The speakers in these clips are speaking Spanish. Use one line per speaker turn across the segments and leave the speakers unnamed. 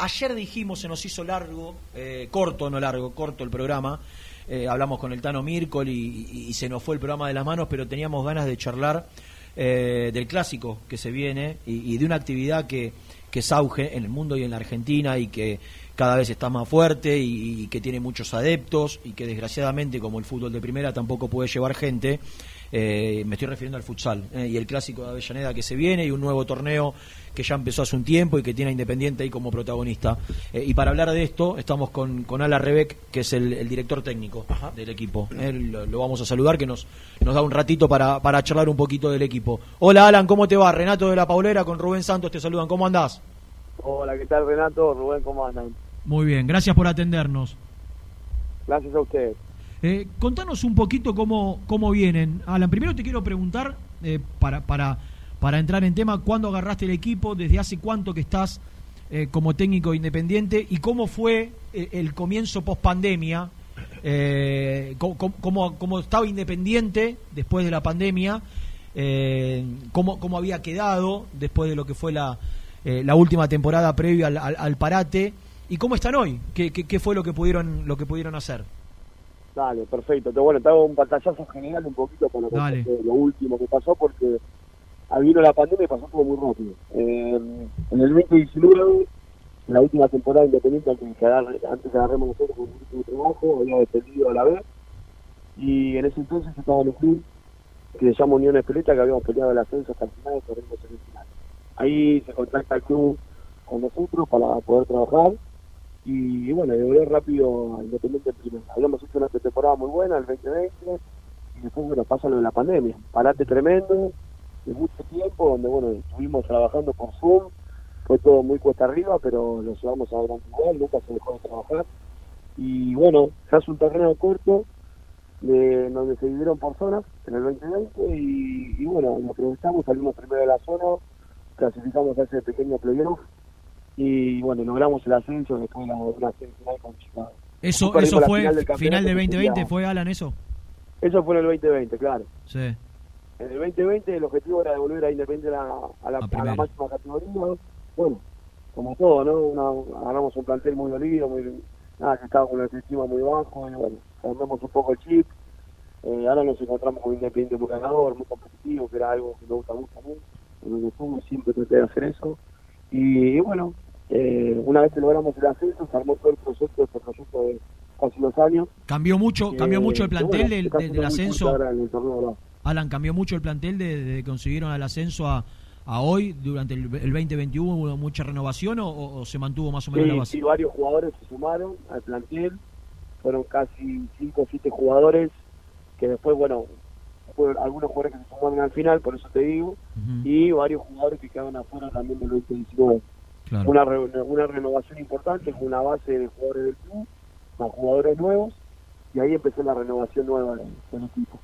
Ayer dijimos, se nos hizo largo, eh, corto, no largo, corto el programa. Eh, hablamos con el Tano Mircol y, se nos fue el programa de las manos, pero teníamos ganas de charlar eh, del clásico que se viene y, de una actividad que, que es auge en el mundo y en la Argentina y que cada vez está más fuerte y, que tiene muchos adeptos y que desgraciadamente como el fútbol de primera tampoco puede llevar gente eh, me estoy refiriendo al futsal eh, y el clásico de Avellaneda que se viene y un nuevo torneo que ya empezó hace un tiempo y que tiene a Independiente ahí como protagonista. Eh, y para hablar de esto, estamos con, con Ala Rebeck, que es el, director técnico del equipo. lo, vamos a saludar, que nos, nos da un ratito para, para charlar un poquito del equipo. Hola Alan, ¿cómo te va? Renato de la Paulera con Rubén Santos te saludan. ¿Cómo andás?
Hola, ¿qué tal Renato? Rubén, ¿cómo andan?
Muy bien, gracias por atendernos.
Gracias a ustedes.
Eh, contanos un poquito cómo, cómo vienen. Alan, primero te quiero preguntar, eh, para, para, para entrar en tema, ¿cuándo agarraste el equipo? ¿Desde hace cuánto que estás eh, como técnico independiente? ¿Y cómo fue el, comienzo post pandemia? ¿cómo, cómo, estaba Independiente después de la pandemia? cómo, ¿Cómo había quedado después de lo que fue la, la última temporada previa al, al, parate? ¿Y cómo están hoy? ¿Qué, qué, qué fue lo que pudieron, lo que pudieron hacer?
Dale, perfecto. Te, bueno, te hago un pantallazo general un poquito con lo, lo último que pasó, porque vino la pandemia y pasó todo muy rápido. Eh, en el 2019, la última temporada independiente, antes de, antes de agarremos nosotros con un último trabajo, había descendido a la vez, y en ese entonces estaba en un club que se llama Unión Espeleta, que habíamos peleado el ascenso hasta el final y corrimos en el final. Ahí se contacta el club con nosotros para poder trabajar y, bueno, volver rápido a Independiente primero. Habíamos hecho una temporada muy buena, el 2020, y después, bueno, pasa lo de la pandemia. Parate tremendo, de mucho tiempo, donde, bueno, estuvimos trabajando por Zoom, fue todo muy cuesta arriba, pero lo llevamos a gran igual, nunca se dejó de trabajar. Y bueno, se hace un terreno corto, de, donde se dividieron por zonas en el 2020 y, y bueno, lo aprovechamos, salimos primero de la zona, clasificamos a ese pequeño playoff y bueno, logramos el ascenso después de la, una semifinal con Chicago.
Eso, eso fue final, del 2020, ¿fue Alan eso?
Eso fue en el 2020, claro.
Sí.
En el 2020 el objetivo era devolver a Independiente a, a, la, a, la, máxima categoría. Bueno, como todo, ¿no? Una, agarramos un plantel muy dolido, muy, nada, que estaba con la autoestima muy bajo, y bueno, cambiamos un poco el chip. Eh, ahora nos encontramos con Independiente muy ganador, muy competitivo, que era algo que me gusta mucho a mí. En el siempre traté de hacer eso. Y, bueno, eh, una vez que logramos el ascenso, se armó todo el proyecto, este proyecto de casi dos años.
¿Cambió mucho cambió mucho el plantel del, ascenso? Alan, ¿cambió mucho el plantel desde que consiguieron el ascenso a, a hoy, durante el, 2021? ¿Hubo mucha renovación o, se mantuvo más o menos la base?
Sí, varios jugadores se sumaron al plantel. Fueron casi 5 o 7 jugadores que después, bueno, fueron algunos jugadores que se sumaron al final, por eso te digo, y varios jugadores que quedaron afuera también del 2019. Una, una renovación importante con una base de jugadores del club, con jugadores nuevos, y ahí empezó la renovación nueva del, equipo.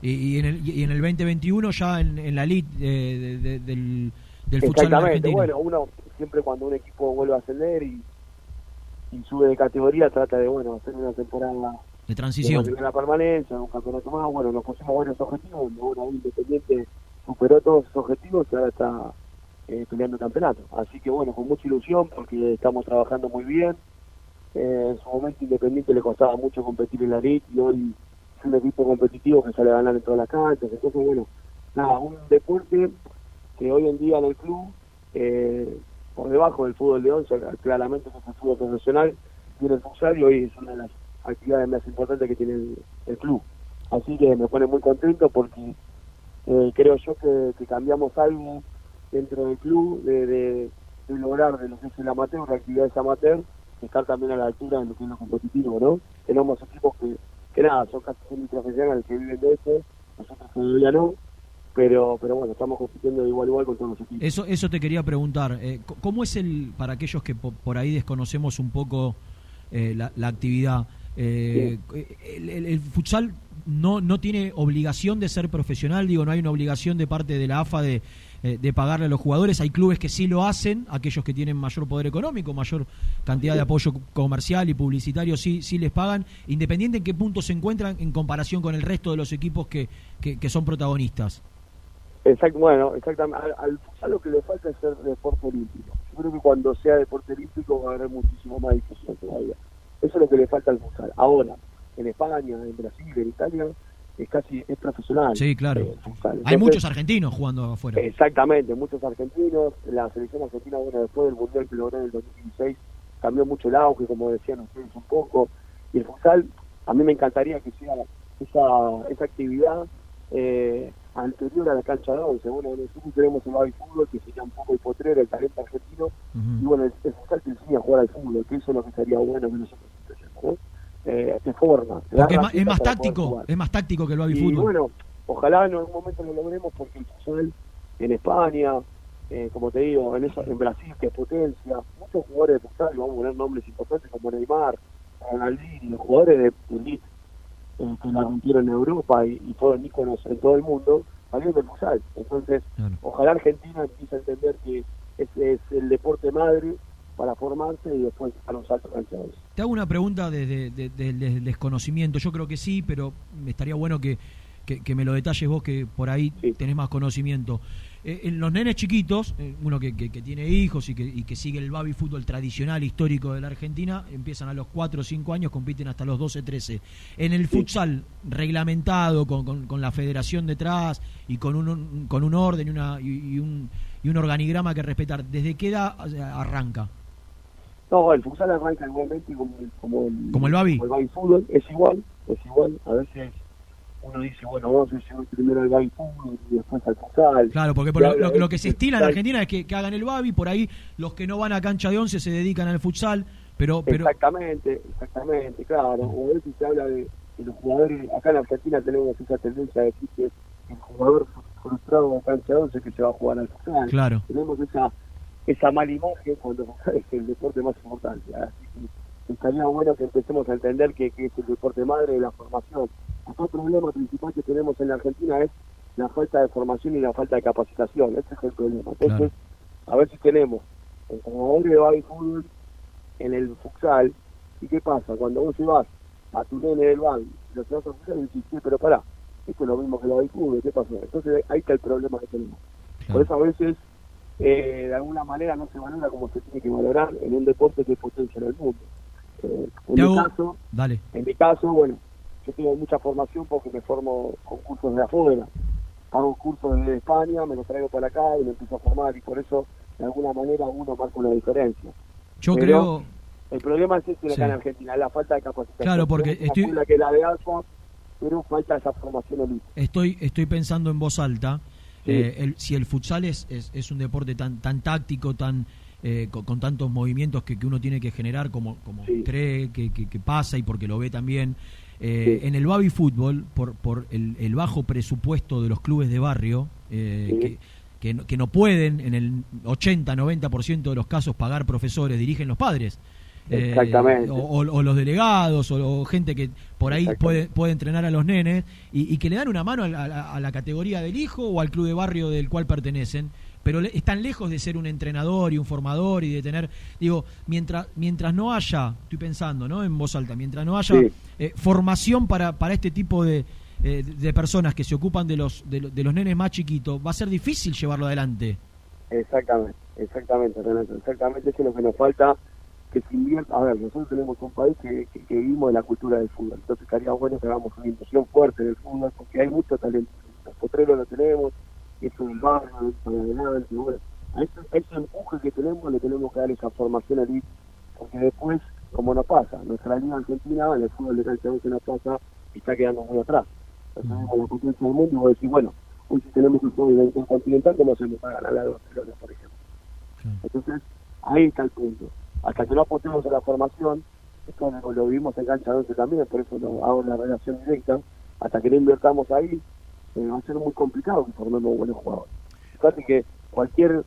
y, en el, y en el 2021 ya en, la elite de, del, del
futsal
argentino.
bueno, uno siempre cuando un equipo vuelve a ascender y, y sube de categoría trata de bueno hacer una temporada
de transición.
De la permanencia, un campeonato más, bueno, nos pusimos buenos objetivos, bueno, Independiente superó todos esos objetivos y ahora está eh, peleando el campeonato. Así que bueno, con mucha ilusión porque estamos trabajando muy bien. Eh, en su momento Independiente le costaba mucho competir en la LIT y hoy es un equipo competitivo que sale a ganar en todas las canchas. Entonces, bueno, nada, un deporte que hoy en día en el club, eh, por debajo del fútbol de once, claramente es el fútbol profesional, tiene el futsal y hoy es una de las actividades más importantes que tiene el, club. Así que me pone muy contento porque creo yo que cambiamos algo dentro del club de, de, lograr de lo que es el amateur, la actividad es amateur, estar también a la altura de lo que es lo competitivo, ¿no? Tenemos equipos que, que nada, son casi profesionales que viven de eso, nosotros todavía no, pero pero bueno, estamos compitiendo de igual a igual con todos los equipos.
Eso, eso te quería preguntar, eh, ¿cómo es el, para aquellos que por ahí desconocemos un poco eh, la, la, actividad, eh, el, el, futsal no, no tiene obligación de ser profesional, digo, no hay una obligación de parte de la AFA de, eh, de pagarle a los jugadores. Hay clubes que sí lo hacen, aquellos que tienen mayor poder económico, mayor cantidad de apoyo comercial y publicitario, sí, sí les pagan, independiente en qué punto se encuentran en comparación con el resto de los equipos que, que, son protagonistas.
Exacto, bueno, exactamente. Al, lo que le falta es ser deporte olímpico. yo creo que cuando sea deporte olímpico va a haber muchísimo más difusión todavía. Eso es lo que le falta al futsal. Ahora, en España, en Brasil, en Italia, es casi es profesional.
Sí, claro. Eh, Hay muchos argentinos jugando afuera.
Exactamente, muchos argentinos. La selección argentina, bueno, después del Mundial que logró en el 2016, cambió mucho el auge, como decían ustedes un poco. Y el futsal, a mí me encantaría que sea esa, esa actividad eh, anterior a la cancha de once. Bueno, nosotros tenemos el baby fútbol, que sería un poco el potrero, el talento argentino. Y bueno, el, el futsal te enseña a jugar al fútbol, que eso es lo que sería bueno que nosotros ¿no? Eh, forma.
Porque es más, táctico, es más táctico que el baby fútbol.
bueno, ojalá en algún momento lo logremos porque el fútbol en España, eh, como te digo, en, eso, en Brasil, que es potencia, muchos jugadores de futsal, vamos a poner nombres importantes como Neymar, Ronaldinho, los jugadores de elite eh, que la rompieron en Europa y, fueron íconos en todo el mundo, salieron del futsal. Entonces, ojalá Argentina empiece a entender que ese es el deporte madre para formarse y después a los altos canchadores.
Te hago una pregunta desde el desconocimiento. Yo creo que sí, pero estaría bueno que, que, me lo detalles vos, que por ahí tenés más conocimiento. Eh, en los nenes chiquitos, eh, uno que, tiene hijos y, y que, sigue el baby fútbol tradicional, histórico de la Argentina, empiezan a los 4 o 5 años, compiten hasta los 12, 13. En el futsal reglamentado, con, con, la federación detrás y con un, con un orden y, una, y, un, y un organigrama que respetar, ¿desde qué edad arranca?
No, el futsal arranca igualmente como el, como el,
¿Como el baby.
el baby fútbol, es igual, es igual. A veces uno dice, bueno, vamos a llevar primero al baby fútbol y después al futsal.
Claro, porque lo, que se estila en Argentina es que, hagan el baby, por ahí los que no van a cancha de once se dedican al futsal, pero... pero...
Exactamente, exactamente, claro. O a veces se habla de que los jugadores, acá en Argentina tenemos esa tendencia de decir que el jugador frustrado en cancha de once que se va a jugar al futsal.
Claro.
Tenemos esa esa mala imagen cuando es el deporte más importante. Así que estaría bueno que empecemos a entender que, es el deporte madre de la formación. Otro problema principal que tenemos en la Argentina es la falta de formación y la falta de capacitación. Ese es el problema. Entonces, a ver si tenemos entrenadores de baby fútbol en el futsal. ¿Y qué pasa? Cuando vos llevas a tu nene del baby, lo llevas a futsal y dices, sí, pero pará, esto es lo mismo que el baby fútbol, ¿qué pasó? Entonces ahí está el problema que tenemos. Por eso a veces eh, de alguna manera no se valora como se tiene que valorar en un deporte que potencia en el mundo. Eh, en, mi caso,
Dale.
en mi caso, bueno, yo tengo mucha formación porque me formo con cursos de afuera. Hago cursos desde España, me los traigo para acá y me empiezo a formar y por eso, de alguna manera, uno marca una diferencia.
Yo creo...
El problema es este acá en Argentina, la falta de capacitación.
Claro, porque estoy...
La que la de alfa, pero falta esa formación elite.
Estoy, estoy pensando en voz alta eh, si el futsal es, es, un deporte tan, tan táctico, tan eh, con, tantos movimientos que, que, uno tiene que generar como, como cree que, que, pasa y porque lo ve también. Eh, en el baby fútbol, por, por el, el, bajo presupuesto de los clubes de barrio, que, que no, que, no, pueden en el 80-90% de los casos pagar profesores, dirigen los padres.
Exactamente.
o, los delegados o, gente que por ahí puede, puede entrenar a los nenes y, que le dan una mano a la, categoría del hijo o al club de barrio del cual pertenecen pero están lejos de ser un entrenador y un formador y de tener, digo, mientras mientras no haya, estoy pensando, ¿no? En voz alta, mientras no haya eh, formación para, para este tipo de, eh, de personas que se ocupan de los, de, los nenes más chiquitos, va a ser difícil llevarlo adelante.
Exactamente, exactamente, Renato, exactamente eso es lo que nos falta que se invierta. A ver, nosotros tenemos un país que, que, vivimos de la cultura del fútbol, entonces estaría bueno que hagamos una inversión fuerte del fútbol, porque hay mucho talento. Los potreros lo tenemos, es un barrio, es para adelante, bueno. A ese, ese, empuje que tenemos le tenemos que dar esa formación elite, porque después, como no pasa, nuestra liga argentina, en el fútbol de cancha que no pasa, está quedando muy atrás. Entonces, tenemos la potencia del mundo vos decís, bueno, hoy si tenemos un fútbol continental, ¿cómo hacemos para ganar a los por ejemplo? Entonces, ahí está el punto hasta que no apostemos a la formación, esto lo, vimos en cancha 11 también, por eso lo hago la relación directa, hasta que no invertamos ahí, eh, va a ser muy complicado que formemos buenos jugadores. Fíjate que cualquier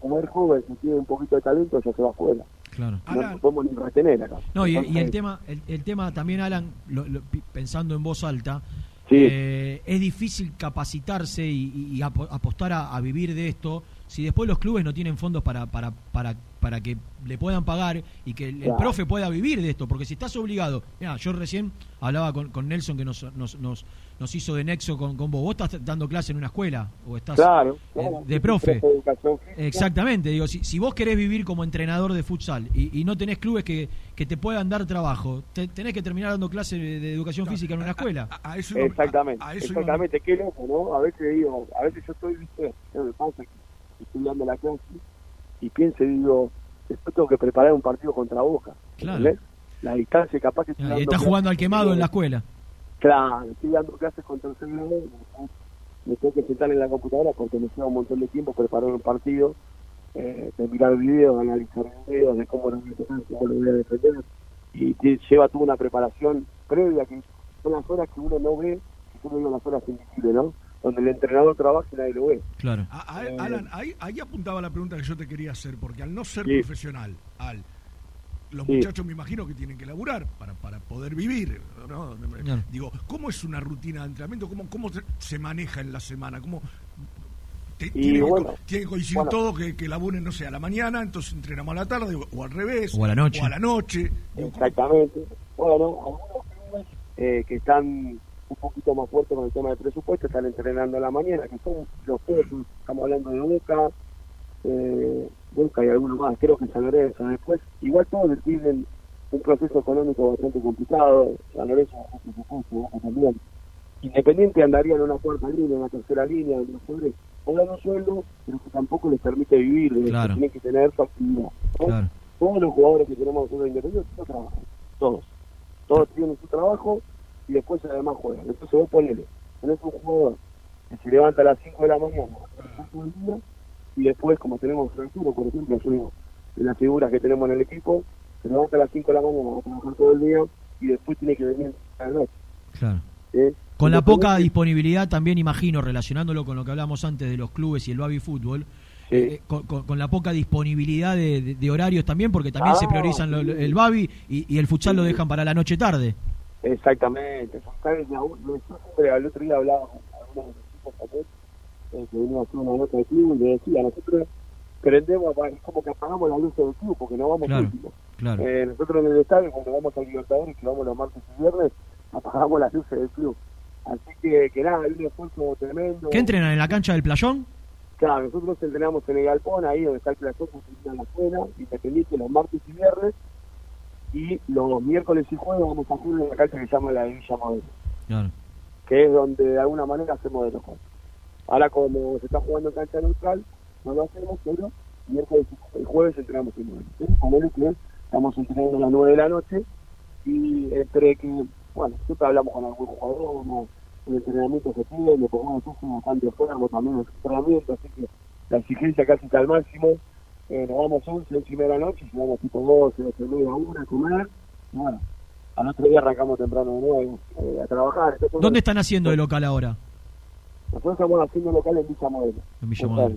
jugador joven que tiene un poquito de talento ya se va afuera.
Claro.
No podemos ni retener acá.
No, y, el tema el, tema también, Alan, pensando en voz alta, eh, es difícil capacitarse y, apostar a, vivir de esto si después los clubes no tienen fondos para, para, para, para que le puedan pagar y que el, profe pueda vivir de esto, porque si estás obligado, mira, yo recién hablaba con, con Nelson que nos, nos, nos, nos, hizo de nexo con, con vos, vos estás dando clase en una escuela o estás de profe. Exactamente, digo, si, si vos querés vivir como entrenador de futsal y, y no tenés clubes que, que te puedan dar trabajo, tenés que terminar dando clase de, educación física en una escuela.
exactamente, exactamente, qué loco, ¿no? A veces digo, a veces yo estoy, viste, me pasa estoy dando la clase y pienso y digo, después tengo que preparar un partido contra Boca. Claro. La distancia capaz que...
y está jugando al quemado en la escuela.
Claro, estoy dando clases contra el celular, me tengo que sentar en la computadora porque me lleva un montón de tiempo preparar un partido, eh, de mirar videos, analizar videos, de cómo lo voy a cómo lo voy a defender, y lleva toda una preparación previa que son las horas que uno no ve, que son las horas invisibles, ¿no? Donde el entrenador trabaja y nadie lo ve.
Claro. Eh, Alan, ahí, ahí, apuntaba la pregunta que yo te quería hacer, porque al no ser profesional, al los muchachos me imagino que tienen que laburar para, para poder vivir. ¿no? Digo, ¿cómo es una rutina de entrenamiento? ¿Cómo, cómo se maneja en la semana? ¿Cómo, tiene, que, coincidir todo que, que laburen, no sé, a la mañana, entonces entrenamos a la tarde, o, al revés,
o a la noche.
O a la noche.
Exactamente. Bueno, algunos eh, que están un poquito más fuerte con el tema de presupuesto, están entrenando a la mañana, que son los juegos, estamos hablando de Boca, eh, Boca y algunos más, creo que San Lorenzo después, igual todos tienen un proceso económico bastante complicado, San Lorenzo también, Independiente andaría en una cuarta línea, en una tercera línea, en los jugadores cobran un sueldo, pero que tampoco les permite vivir, claro. tienen que tener su actividad. Todos los jugadores que tenemos nosotros independientes no trabajan, todos. Todos tienen su trabajo y después además juegan. Entonces vos ponele, tenés un jugador que se levanta a las 5 de la mañana y después, como tenemos Arturo, por ejemplo, una de las figuras que tenemos en el equipo, se levanta a las 5 de la mañana a trabajar todo el día y después tiene que venir a la noche.
Claro. Con la poca disponibilidad también imagino, relacionándolo con lo que hablamos antes de los clubes y el baby fútbol, eh, con, la poca disponibilidad de, horarios también, porque también se priorizan el babi y, el futsal lo dejan para la noche tarde.
Exactamente, el otro día hablaba con algunos de los equipos eh, que venía a hacer una nota de club y le decía, nosotros prendemos, es como que apagamos la luz del club porque no vamos
claro,
últimos. Eh, nosotros en el estadio, cuando vamos al Libertadores, que vamos los martes y viernes, apagamos las luces del club. Así que, que nada, hay un esfuerzo tremendo.
¿Qué entrenan en la cancha del playón?
Claro, nosotros entrenamos en el Galpón, ahí donde está el playón, en la escuela, independiente los martes y viernes, y los miércoles y jueves vamos a jugar en la cancha que se llama la Villa Modelo. Claro. Que es donde de alguna manera hacemos de los juegos. Ahora como se está jugando en cancha neutral, no lo hacemos, pero miércoles y jueves entrenamos en nueve. que estamos entrenando a las nueve de la noche y entre que, bueno, siempre hablamos con algún jugador, el entrenamiento se pide, le ponemos bastante fuego también en el entrenamiento, así que la exigencia casi está al máximo eh, nos vamos 11, 11 y media de la noche, vamos tipo 12, 12 y media, 1 a comer, bueno, al otro día arrancamos temprano de nuevo eh, a trabajar.
¿Dónde están haciendo el local ahora?
Nosotros estamos haciendo local en Villa Modelo.
En Villa Modelo.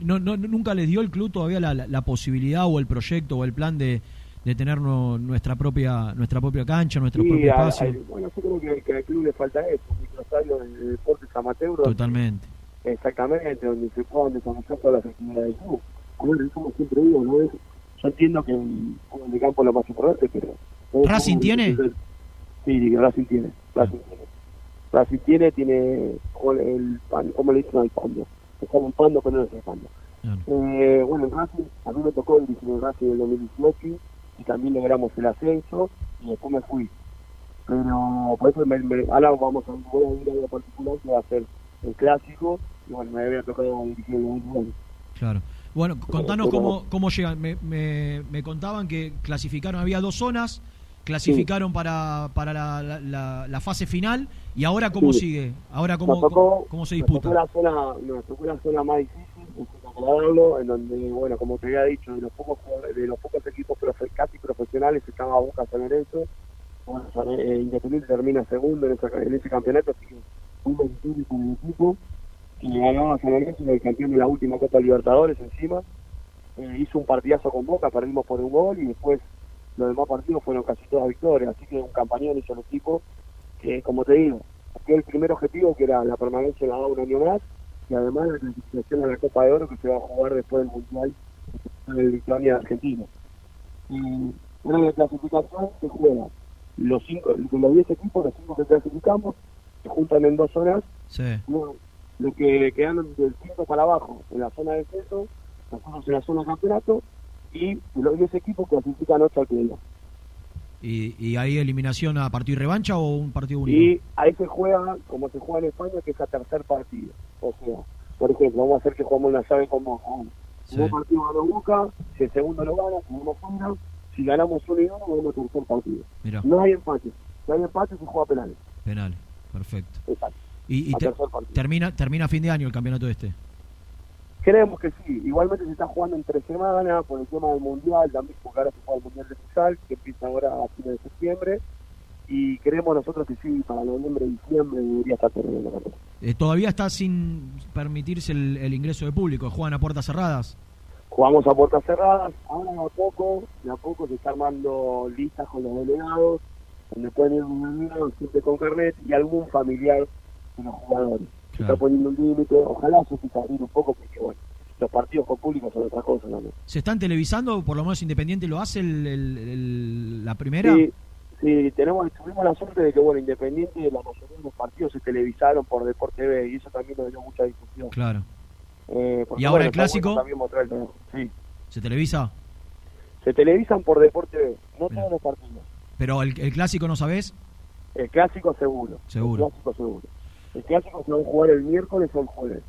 No, no, ¿Nunca les dio el club todavía la, la, posibilidad o el proyecto o el plan de, de tener nuestra propia nuestra propia cancha, nuestro propio espacio?
bueno, yo creo que, que, al club le falta eso, un microestadio de, de deportes amateur.
Totalmente
Exactamente, donde se puedan desarrollar todas las actividades del club. Bueno, como siempre digo, ¿no? Es, yo entiendo que el, el campo es lo más importante, pero...
¿Racing tiene?
Sí, Racing tiene. Racing tiene. Racing tiene, tiene el pan, como le dicen al pando. Es como un pando, pero no es el pando. Eh, bueno, en Racing, a mí me tocó el diseño Racing del 2018 y también logramos el ascenso y después me fui. Pero por eso me, me, ahora vamos a, voy a ir a algo particular que va a ser el clásico y bueno, me había tocado dirigir
Claro. Bueno, contanos cómo, cómo llegan. Me, me, me, contaban que clasificaron, había dos zonas, clasificaron para, para la, la, la, fase final y ahora cómo sigue, ahora cómo, cómo, se disputa.
Nos tocó la zona, nos tocó la zona más difícil, en donde, bueno, como te había dicho, de los pocos, de los pocos equipos profe, casi profesionales estaba Boca San Lorenzo, bueno, eh, Independiente termina segundo en, ese, en ese campeonato, así que un con el equipo que ganó a San Lorenzo, el campeón de la última Copa Libertadores encima. Eh, hizo un partidazo con Boca, perdimos por un gol y después los demás partidos fueron casi todas victorias. Así que un campañón hizo el equipo que, como te digo, el primer objetivo que era la permanencia en la A un año más y además la clasificación a la Copa de Oro que se va a jugar después del Mundial en Lituania Argentina. Y la clasificación se juega los cinco, de los 10 equipos, los cinco que clasificamos, se juntan en dos.
Sí.
Lo que quedan del 5 para abajo en la zona de descenso, nosotros en la zona de campeonato, y los 10 equipos clasifican 8 al playoff.
¿Y, ¿Y hay eliminación a partido y revancha o un partido único?
Y ahí se juega, como se juega en España, que es a tercer partido. O sea, por ejemplo, vamos a hacer que jugamos una llave con Boca. Si un partido ganó Boca, si el segundo lo gana, jugamos fuera. Si ganamos uno y uno, vamos a tercer partido. No hay empate. Si hay empate, se juega penales.
Penales, perfecto.
Exacto.
¿Y, y termina, termina fin de año el campeonato este?
Creemos que sí. Igualmente se está jugando en tres semanas por el tema del Mundial, también porque ahora se juega el Mundial de Futsal, que empieza ahora a fines de septiembre. Y creemos nosotros que sí, para noviembre y diciembre debería estar terminando
eh, ¿Todavía está sin permitirse el, ingreso de público? ¿Juegan a puertas cerradas?
Jugamos a puertas cerradas, ahora a poco, de a poco se está armando listas con los delegados, donde pueden ir un siempre con carnet y algún familiar de los jugadores se está poniendo un límite, ojalá se abrir un poco, porque bueno, los partidos con público son otra cosa ¿no?
¿Se están televisando? Por lo menos Independiente lo hace el, la primera.
Sí, sí, tenemos, tuvimos la suerte de que, bueno, Independiente, la mayoría de los partidos se televisaron por Deporte TV y eso también nos dio mucha discusión.
Claro. Eh, ¿Y ahora el clásico?
sí.
¿Se televisa?
Se televisan por Deporte TV, no todos los partidos.
¿Pero el, el clásico no sabés?
El clásico seguro.
Seguro.
El clásico seguro. El clásico se va a jugar el miércoles o el jueves.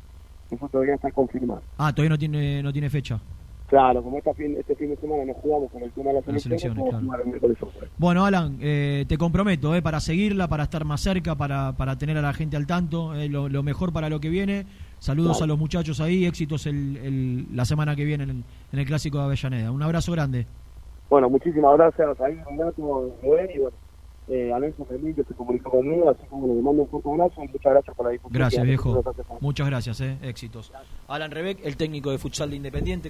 Eso todavía está confirmado.
Ah, todavía no tiene no tiene fecha.
Claro, como este fin, este fin de semana no jugamos con el tema de las, elecciones, jugar el miércoles o jueves.
Bueno, Alan, eh, te comprometo eh, para seguirla, para estar más cerca, para, para tener a la gente al tanto, eh, lo, mejor para lo que viene. Saludos a los muchachos ahí, éxitos el, la semana que viene en el, Clásico de Avellaneda. Un abrazo grande.
Bueno, muchísimas gracias ahí, Renato, y bueno, eh, Alonso Fermín que se comunicó conmigo, así como le mando un fuerte abrazo y muchas gracias por la difusión.
Gracias, viejo. Muchas gracias, eh. éxitos. Alan Rebeck, el técnico de futsal de Independiente.